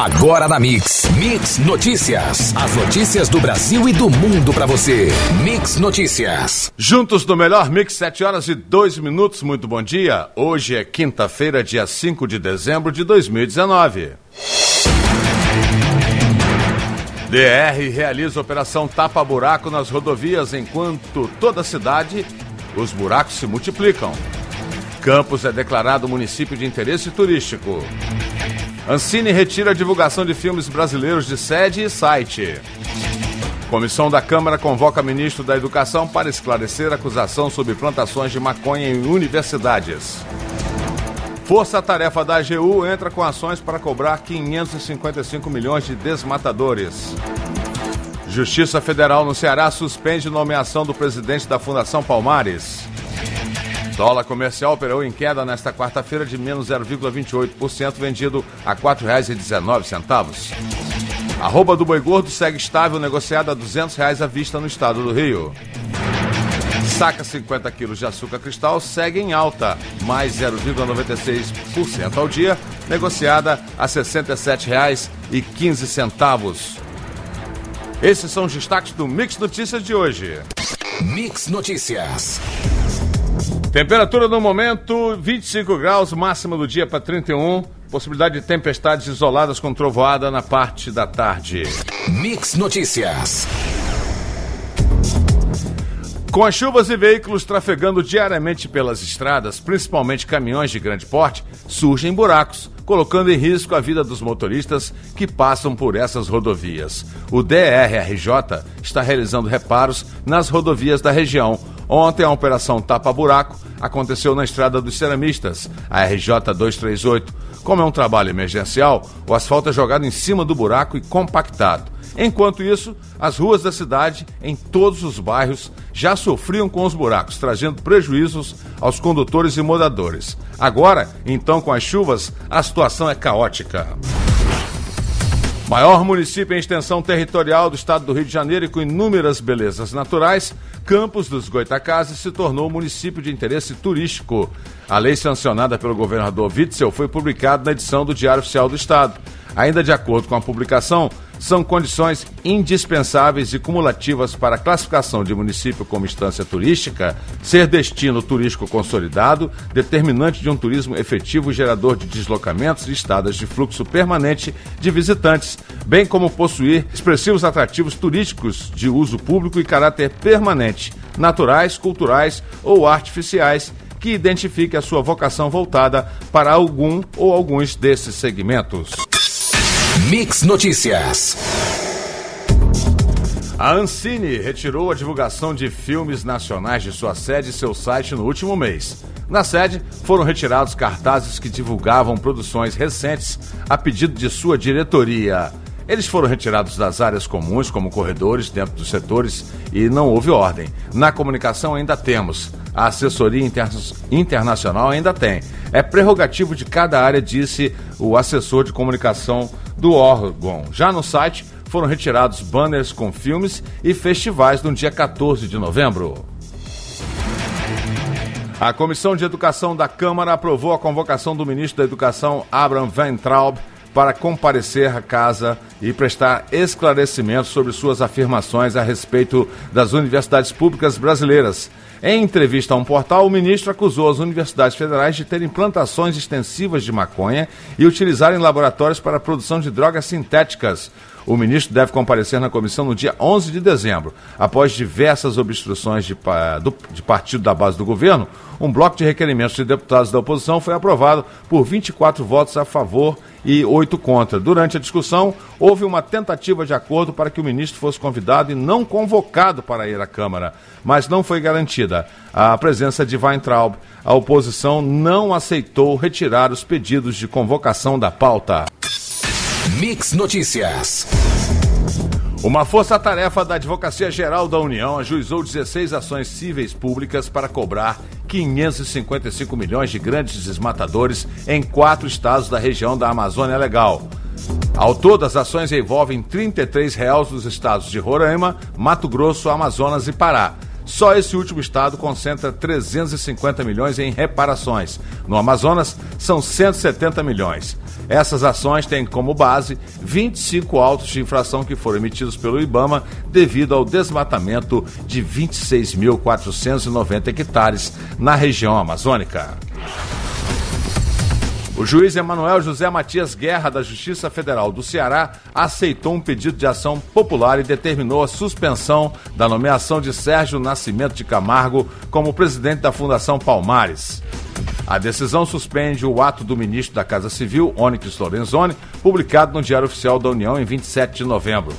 Agora na Mix. Mix Notícias. As notícias do Brasil e do mundo para você. Mix Notícias. Juntos no melhor Mix, 7 horas e 2 minutos. Muito bom dia. Hoje é quinta-feira, dia 5 de dezembro de 2019. DR realiza operação tapa-buraco nas rodovias enquanto toda a cidade os buracos se multiplicam. Campos é declarado município de interesse turístico. Ancine retira a divulgação de filmes brasileiros de sede e site. Comissão da Câmara convoca ministro da Educação para esclarecer acusação sobre plantações de maconha em universidades. Força Tarefa da AGU entra com ações para cobrar 555 milhões de desmatadores. Justiça Federal no Ceará suspende nomeação do presidente da Fundação Palmares. Dólar comercial operou em queda nesta quarta-feira de menos 0,28%, vendido a R$ 4,19. Arroba do boi gordo segue estável, negociada a 200 reais à vista no estado do Rio. Saca 50 quilos de açúcar cristal segue em alta, mais 0,96% ao dia, negociada a R$ 67,15. Esses são os destaques do Mix Notícias de hoje. Mix Notícias. Temperatura no momento 25 graus, máxima do dia para 31. Possibilidade de tempestades isoladas com trovoada na parte da tarde. Mix Notícias. Com as chuvas e veículos trafegando diariamente pelas estradas, principalmente caminhões de grande porte, surgem buracos, colocando em risco a vida dos motoristas que passam por essas rodovias. O DRRJ está realizando reparos nas rodovias da região. Ontem, a operação Tapa Buraco aconteceu na Estrada dos Ceramistas, a RJ 238. Como é um trabalho emergencial, o asfalto é jogado em cima do buraco e compactado. Enquanto isso, as ruas da cidade, em todos os bairros, já sofriam com os buracos, trazendo prejuízos aos condutores e moradores. Agora, então, com as chuvas, a situação é caótica. Maior município em extensão territorial do estado do Rio de Janeiro e com inúmeras belezas naturais, Campos dos Goitacazes se tornou município de interesse turístico. A lei sancionada pelo governador Witzel foi publicada na edição do Diário Oficial do Estado. Ainda de acordo com a publicação, são condições indispensáveis e cumulativas para a classificação de município como instância turística, ser destino turístico consolidado, determinante de um turismo efetivo gerador de deslocamentos e estadas de fluxo permanente de visitantes, bem como possuir expressivos atrativos turísticos de uso público e caráter permanente, naturais, culturais ou artificiais, que identifique a sua vocação voltada para algum ou alguns desses segmentos. Mix Notícias. A Ancine retirou a divulgação de filmes nacionais de sua sede e seu site no último mês. Na sede, foram retirados cartazes que divulgavam produções recentes a pedido de sua diretoria. Eles foram retirados das áreas comuns, como corredores, dentro dos setores, e não houve ordem. Na comunicação ainda temos. A assessoria interna internacional ainda tem. É prerrogativo de cada área, disse o assessor de comunicação do órgão. Já no site foram retirados banners com filmes e festivais no dia 14 de novembro. A Comissão de Educação da Câmara aprovou a convocação do ministro da Educação, Abraham Weintraub, para comparecer à casa e prestar esclarecimentos sobre suas afirmações a respeito das universidades públicas brasileiras. Em entrevista a um portal, o ministro acusou as universidades federais de terem plantações extensivas de maconha e utilizarem laboratórios para a produção de drogas sintéticas. O ministro deve comparecer na comissão no dia 11 de dezembro. Após diversas obstruções de, do, de partido da base do governo, um bloco de requerimentos de deputados da oposição foi aprovado por 24 votos a favor e oito contra. Durante a discussão, houve uma tentativa de acordo para que o ministro fosse convidado e não convocado para ir à Câmara, mas não foi garantida a presença de Weintraub. A oposição não aceitou retirar os pedidos de convocação da pauta. Mix Notícias. Uma força-tarefa da Advocacia Geral da União ajuizou 16 ações cíveis públicas para cobrar 555 milhões de grandes desmatadores em quatro estados da região da Amazônia Legal. Ao todo, as ações envolvem 33 réus dos estados de Roraima, Mato Grosso, Amazonas e Pará. Só esse último estado concentra 350 milhões em reparações. No Amazonas, são 170 milhões. Essas ações têm como base 25 autos de infração que foram emitidos pelo IBAMA devido ao desmatamento de 26.490 hectares na região amazônica. O juiz Emanuel José Matias Guerra, da Justiça Federal do Ceará, aceitou um pedido de ação popular e determinou a suspensão da nomeação de Sérgio Nascimento de Camargo como presidente da Fundação Palmares. A decisão suspende o ato do ministro da Casa Civil, Onyx Lorenzoni, publicado no Diário Oficial da União em 27 de novembro.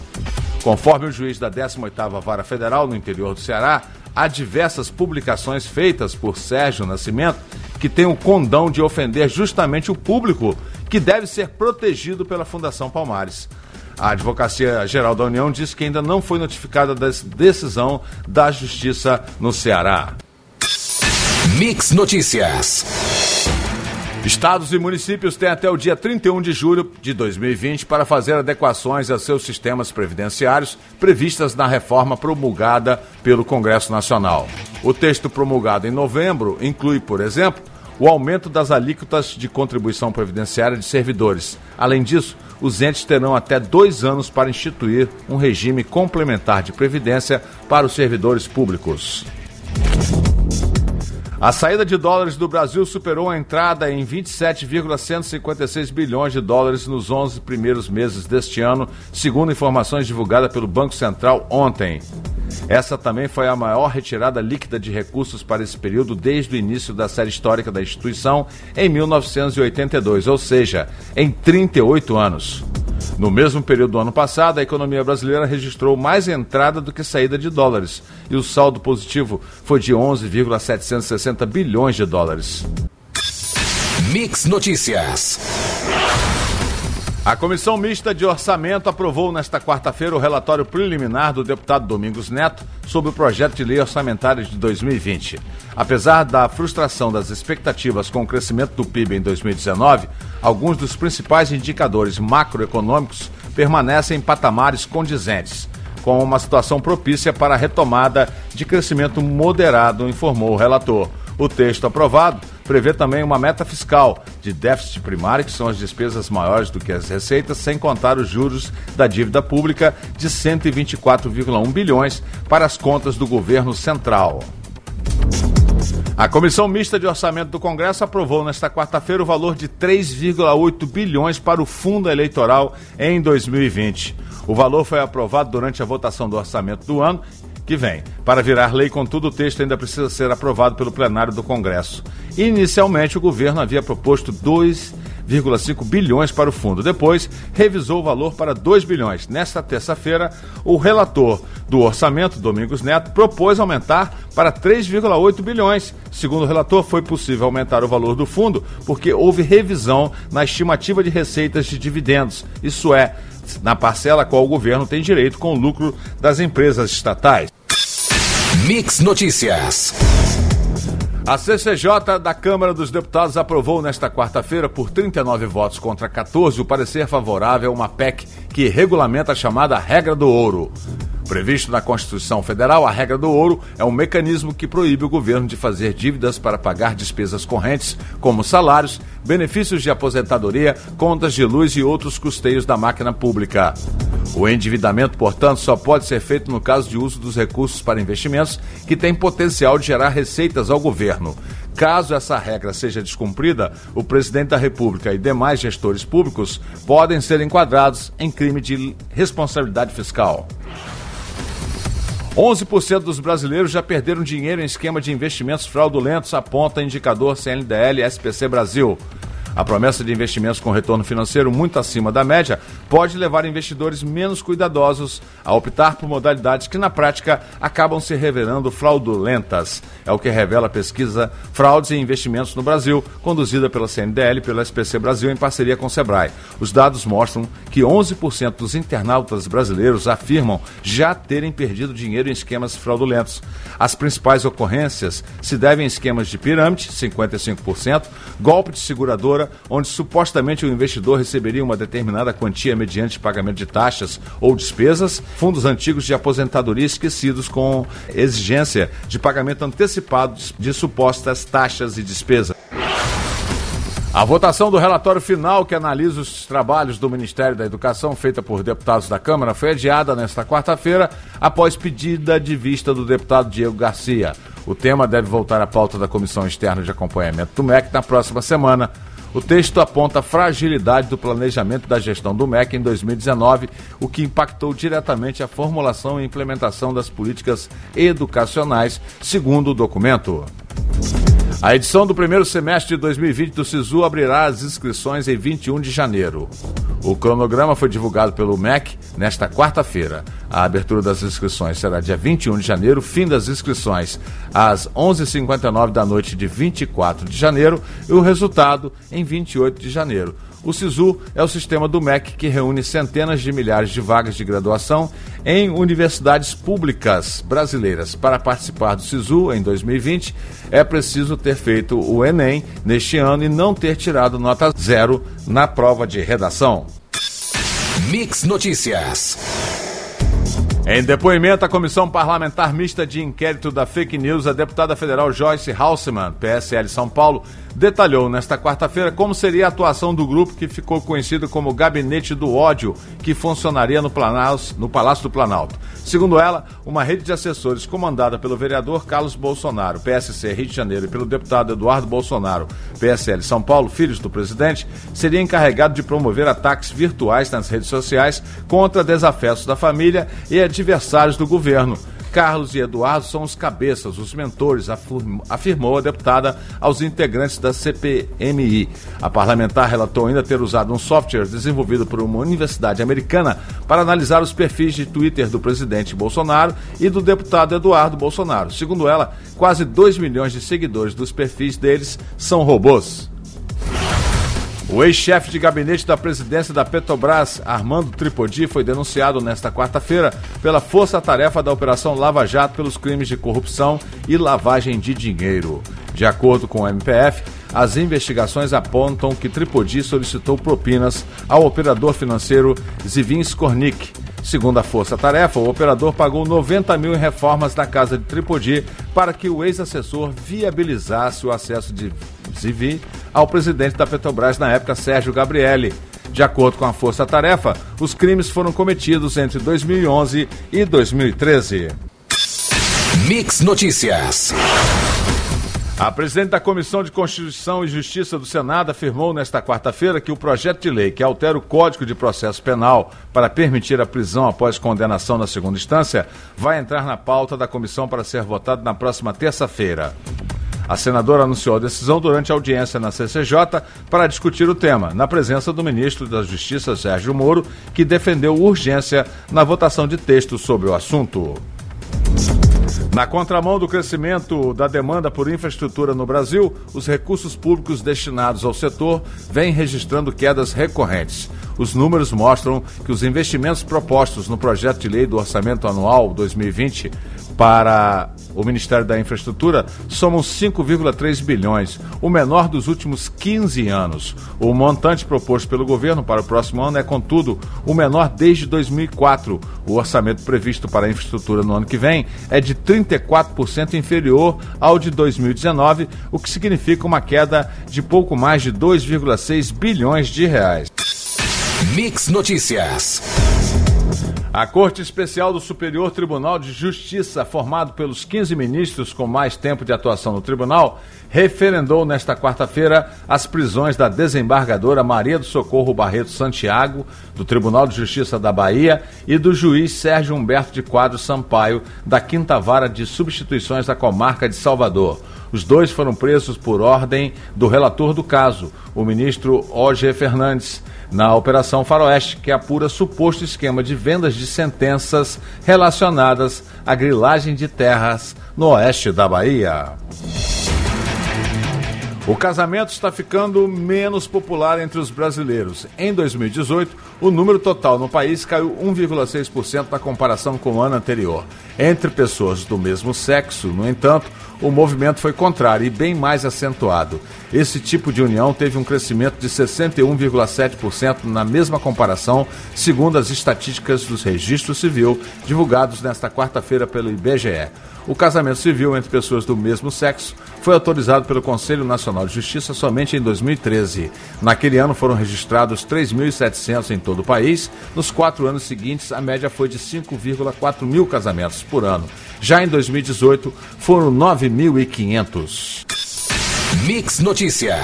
Conforme o juiz da 18ª Vara Federal no interior do Ceará, há diversas publicações feitas por Sérgio Nascimento que têm o condão de ofender justamente o público que deve ser protegido pela Fundação Palmares. A Advocacia Geral da União diz que ainda não foi notificada da decisão da Justiça no Ceará. Mix Notícias. Estados e municípios têm até o dia 31 de julho de 2020 para fazer adequações a seus sistemas previdenciários previstas na reforma promulgada pelo Congresso Nacional. O texto promulgado em novembro inclui, por exemplo, o aumento das alíquotas de contribuição previdenciária de servidores. Além disso, os entes terão até dois anos para instituir um regime complementar de previdência para os servidores públicos. A saída de dólares do Brasil superou a entrada em 27,156 bilhões de dólares nos 11 primeiros meses deste ano, segundo informações divulgadas pelo Banco Central ontem. Essa também foi a maior retirada líquida de recursos para esse período desde o início da série histórica da instituição em 1982, ou seja, em 38 anos. No mesmo período do ano passado, a economia brasileira registrou mais entrada do que saída de dólares, e o saldo positivo foi de 11,760 bilhões de dólares. Mix Notícias. A Comissão Mista de Orçamento aprovou nesta quarta-feira o relatório preliminar do deputado Domingos Neto sobre o projeto de lei orçamentária de 2020. Apesar da frustração das expectativas com o crescimento do PIB em 2019, alguns dos principais indicadores macroeconômicos permanecem em patamares condizentes, com uma situação propícia para a retomada de crescimento moderado, informou o relator. O texto aprovado prevê também uma meta fiscal de déficit primário, que são as despesas maiores do que as receitas, sem contar os juros da dívida pública de 124,1 bilhões para as contas do governo central. A Comissão Mista de Orçamento do Congresso aprovou nesta quarta-feira o valor de 3,8 bilhões para o fundo eleitoral em 2020. O valor foi aprovado durante a votação do orçamento do ano que vem. Para virar lei, contudo, o texto ainda precisa ser aprovado pelo plenário do Congresso. Inicialmente, o governo havia proposto 2,5 bilhões para o fundo. Depois, revisou o valor para 2 bilhões. Nesta terça-feira, o relator do orçamento, Domingos Neto, propôs aumentar para 3,8 bilhões. Segundo o relator, foi possível aumentar o valor do fundo porque houve revisão na estimativa de receitas de dividendos. Isso é, na parcela a qual o governo tem direito com o lucro das empresas estatais. Mix Notícias. A CCJ da Câmara dos Deputados aprovou nesta quarta-feira, por 39 votos contra 14, o parecer favorável a uma PEC que regulamenta a chamada regra do ouro. Previsto na Constituição Federal, a regra do ouro é um mecanismo que proíbe o governo de fazer dívidas para pagar despesas correntes, como salários, benefícios de aposentadoria, contas de luz e outros custeios da máquina pública. O endividamento, portanto, só pode ser feito no caso de uso dos recursos para investimentos que têm potencial de gerar receitas ao governo. Caso essa regra seja descumprida, o presidente da República e demais gestores públicos podem ser enquadrados em crime de responsabilidade fiscal. 11% dos brasileiros já perderam dinheiro em esquema de investimentos fraudulentos, aponta indicador CNDL SPC Brasil. A promessa de investimentos com retorno financeiro muito acima da média pode levar investidores menos cuidadosos a optar por modalidades que, na prática, acabam se revelando fraudulentas. É o que revela a pesquisa Fraudes e Investimentos no Brasil, conduzida pela CNDL e pela SPC Brasil em parceria com o Sebrae. Os dados mostram que 11% dos internautas brasileiros afirmam já terem perdido dinheiro em esquemas fraudulentos. As principais ocorrências se devem a esquemas de pirâmide, 55%, golpe de seguradora, onde supostamente o investidor receberia uma determinada quantia mediante pagamento de taxas ou despesas, fundos antigos de aposentadoria esquecidos com exigência de pagamento antecipado de supostas taxas e despesas. A votação do relatório final que analisa os trabalhos do Ministério da Educação, feita por deputados da Câmara, foi adiada nesta quarta-feira, após pedida de vista do deputado Diego Garcia. O tema deve voltar à pauta da Comissão Externa de Acompanhamento do MEC na próxima semana. O texto aponta a fragilidade do planejamento da gestão do MEC em 2019, o que impactou diretamente a formulação e implementação das políticas educacionais, segundo o documento. A edição do primeiro semestre de 2020 do SISU abrirá as inscrições em 21 de janeiro. O cronograma foi divulgado pelo MEC nesta quarta-feira. A abertura das inscrições será dia 21 de janeiro, fim das inscrições às 11h59 da noite de 24 de janeiro e o resultado em 28 de janeiro. O SISU é o sistema do MEC que reúne centenas de milhares de vagas de graduação em universidades públicas brasileiras. Para participar do SISU em 2020, é preciso ter feito o Enem neste ano e não ter tirado nota zero na prova de redação. Mix Notícias. Em depoimento à Comissão Parlamentar Mista de Inquérito da Fake News, a deputada federal Joyce Halseman, PSL São Paulo, detalhou nesta quarta-feira como seria a atuação do grupo que ficou conhecido como Gabinete do Ódio, que funcionaria no, Planalto, no Palácio do Planalto. Segundo ela, uma rede de assessores comandada pelo vereador Carlos Bolsonaro, PSC Rio de Janeiro, e pelo deputado Eduardo Bolsonaro, PSL São Paulo, filhos do presidente, seria encarregado de promover ataques virtuais nas redes sociais contra desafetos da família e adversários do governo Carlos e Eduardo são os cabeças, os mentores, afirmou a deputada aos integrantes da CPMI. A parlamentar relatou ainda ter usado um software desenvolvido por uma universidade americana para analisar os perfis de Twitter do presidente Bolsonaro e do deputado Eduardo Bolsonaro. Segundo ela, quase 2 milhões de seguidores dos perfis deles são robôs. O ex-chefe de gabinete da presidência da Petrobras, Armando Tripodi, foi denunciado nesta quarta-feira pela Força-Tarefa da Operação Lava Jato pelos crimes de corrupção e lavagem de dinheiro. De acordo com o MPF, as investigações apontam que Tripodi solicitou propinas ao operador financeiro Zivin Skornik. Segundo a Força Tarefa, o operador pagou 90 mil em reformas na casa de Tripodi para que o ex-assessor viabilizasse o acesso de Zivi ao presidente da Petrobras na época, Sérgio Gabrielli. De acordo com a Força Tarefa, os crimes foram cometidos entre 2011 e 2013. Mix Notícias. A presidente da Comissão de Constituição e Justiça do Senado afirmou nesta quarta-feira que o projeto de lei que altera o Código de Processo Penal para permitir a prisão após condenação na segunda instância vai entrar na pauta da comissão para ser votado na próxima terça-feira. A senadora anunciou a decisão durante a audiência na CCJ para discutir o tema, na presença do ministro da Justiça, Sérgio Moro, que defendeu urgência na votação de texto sobre o assunto. Na contramão do crescimento da demanda por infraestrutura no Brasil, os recursos públicos destinados ao setor vêm registrando quedas recorrentes. Os números mostram que os investimentos propostos no projeto de lei do Orçamento Anual 2020 para o Ministério da Infraestrutura somam 5,3 bilhões, o menor dos últimos 15 anos. O montante proposto pelo governo para o próximo ano é, contudo, o menor desde 2004. O orçamento previsto para a infraestrutura no ano que vem é de 34% inferior ao de 2019, o que significa uma queda de pouco mais de 2,6 bilhões de reais. Mix Notícias. A Corte Especial do Superior Tribunal de Justiça, formado pelos 15 ministros com mais tempo de atuação no tribunal, referendou nesta quarta-feira as prisões da desembargadora Maria do Socorro Barreto Santiago, do Tribunal de Justiça da Bahia, e do juiz Sérgio Humberto de Quadro Sampaio, da Quinta Vara de Substituições da Comarca de Salvador. Os dois foram presos por ordem do relator do caso, o ministro O.G. Fernandes, na Operação Faroeste, que apura suposto esquema de vendas de sentenças relacionadas à grilagem de terras no oeste da Bahia. O casamento está ficando menos popular entre os brasileiros. Em 2018, o número total no país caiu 1,6% na comparação com o ano anterior. Entre pessoas do mesmo sexo, no entanto, o movimento foi contrário e bem mais acentuado. Esse tipo de união teve um crescimento de 61,7% na mesma comparação, segundo as estatísticas dos registros civil divulgados nesta quarta-feira pelo IBGE. O casamento civil entre pessoas do mesmo sexo foi autorizado pelo Conselho Nacional de Justiça somente em 2013. Naquele ano foram registrados 3.700 em todo o país. Nos quatro anos seguintes, a média foi de 5,4 mil casamentos por ano. Já em 2018, foram 9.500. Mix Notícias.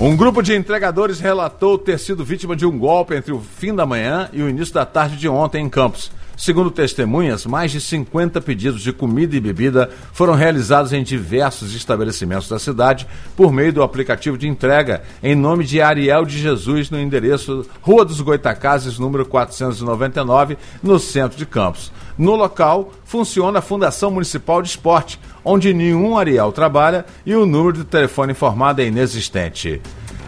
Um grupo de entregadores relatou ter sido vítima de um golpe entre o fim da manhã e o início da tarde de ontem em Campos. Segundo testemunhas, mais de 50 pedidos de comida e bebida foram realizados em diversos estabelecimentos da cidade por meio do aplicativo de entrega em nome de Ariel de Jesus no endereço Rua dos Goitacazes, número 499, no centro de Campos. No local funciona a Fundação Municipal de Esporte, onde nenhum Ariel trabalha e o número de telefone informado é inexistente.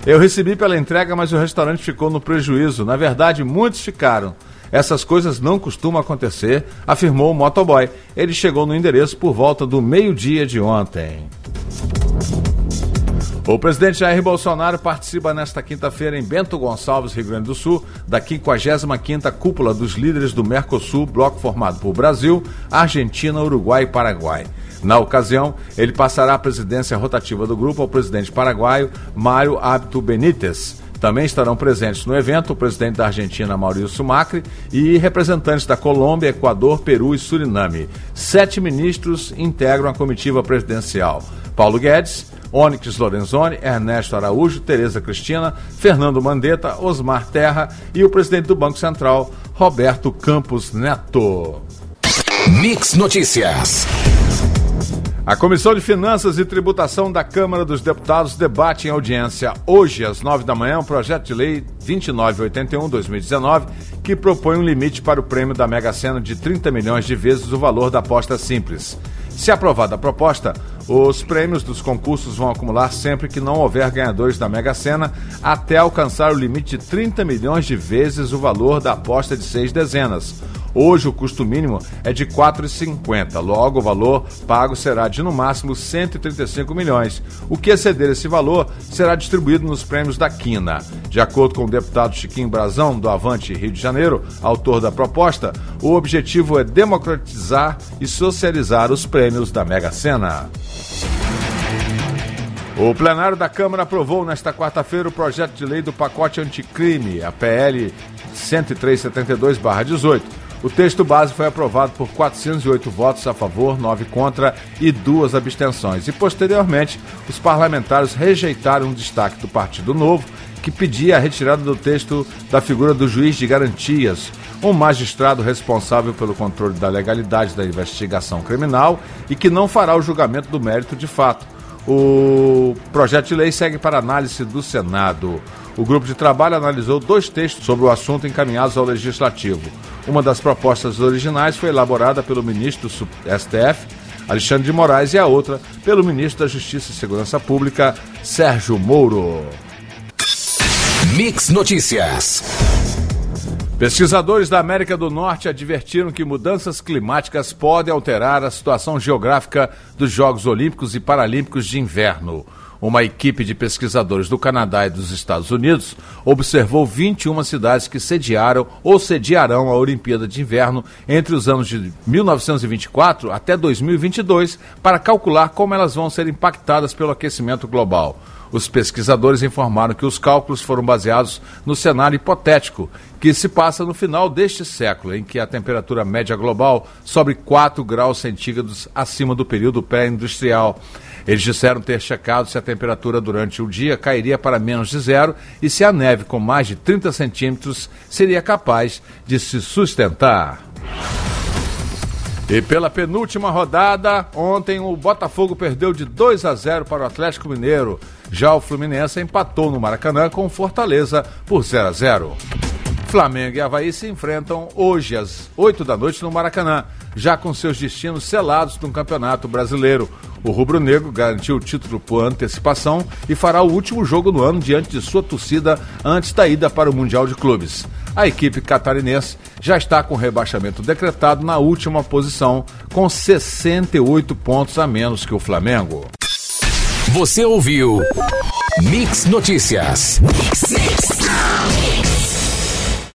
Eu recebi pela entrega, mas o restaurante ficou no prejuízo. Na verdade, muitos ficaram. Essas coisas não costumam acontecer, afirmou o motoboy. Ele chegou no endereço por volta do meio-dia de ontem. O presidente Jair Bolsonaro participa nesta quinta-feira em Bento Gonçalves, Rio Grande do Sul, da 55ª Cúpula dos Líderes do Mercosul, bloco formado por Brasil, Argentina, Uruguai e Paraguai. Na ocasião, ele passará a presidência rotativa do grupo ao presidente paraguaio Mário Abdo Benítez. Também estarão presentes no evento o presidente da Argentina, Maurício Macri, e representantes da Colômbia, Equador, Peru e Suriname. Sete ministros integram a comitiva presidencial: Paulo Guedes, Onyx Lorenzoni, Ernesto Araújo, Tereza Cristina, Fernando Mandetta, Osmar Terra e o presidente do Banco Central, Roberto Campos Neto. Mix Notícias. A Comissão de Finanças e Tributação da Câmara dos Deputados debate em audiência hoje, às nove da manhã, o projeto de lei 2981-2019, que propõe um limite para o prêmio da Mega Sena de 30 milhões de vezes o valor da aposta simples. Se aprovada a proposta, os prêmios dos concursos vão acumular sempre que não houver ganhadores da Mega Sena, até alcançar o limite de 30 milhões de vezes o valor da aposta de seis dezenas Hoje o custo mínimo é de R$ 4,50. Logo, o valor pago será de no máximo 135 milhões. O que exceder esse valor será distribuído nos prêmios da Quina. De acordo com o deputado Chiquinho Brazão, do Avante Rio de Janeiro, autor da proposta, o objetivo é democratizar e socializar os prêmios da Mega Sena. O plenário da Câmara aprovou nesta quarta-feira o projeto de lei do pacote anticrime, a PL 10372-18 o texto base foi aprovado por 408 votos a favor, 9 contra e duas abstenções. E, posteriormente, os parlamentares rejeitaram um destaque do Partido Novo, que pedia a retirada do texto da figura do juiz de garantias, um magistrado responsável pelo controle da legalidade da investigação criminal e que não fará o julgamento do mérito de fato. O projeto de lei segue para análise do Senado. O grupo de trabalho analisou dois textos sobre o assunto encaminhados ao Legislativo. Uma das propostas originais foi elaborada pelo ministro do STF, Alexandre de Moraes, e a outra pelo ministro da Justiça e Segurança Pública, Sérgio Moro. Mix Notícias. Pesquisadores da América do Norte advertiram que mudanças climáticas podem alterar a situação geográfica dos Jogos Olímpicos e Paralímpicos de Inverno. Uma equipe de pesquisadores do Canadá e dos Estados Unidos observou 21 cidades que sediaram ou sediarão a Olimpíada de Inverno entre os anos de 1924 até 2022 para calcular como elas vão ser impactadas pelo aquecimento global. Os pesquisadores informaram que os cálculos foram baseados no cenário hipotético que se passa no final deste século, em que a temperatura média global sobe 4 graus centígrados acima do período pré-industrial. Eles disseram ter checado se a temperatura durante o dia cairia para menos de zero e se a neve com mais de 30 centímetros seria capaz de se sustentar. E pela penúltima rodada, ontem o Botafogo perdeu de 2 a 0 para o Atlético Mineiro. Já o Fluminense empatou no Maracanã com Fortaleza por 0 a 0. Flamengo e Havaí se enfrentam hoje às 8 da noite no Maracanã, já com seus destinos selados no Campeonato Brasileiro. O rubro-negro garantiu o título por antecipação e fará o último jogo do ano diante de sua torcida antes da ida para o Mundial de Clubes. a equipe catarinense já está com rebaixamento decretado na última posição, com 68 pontos a menos que o Flamengo. Você ouviu Mix Notícias. Mix, mix.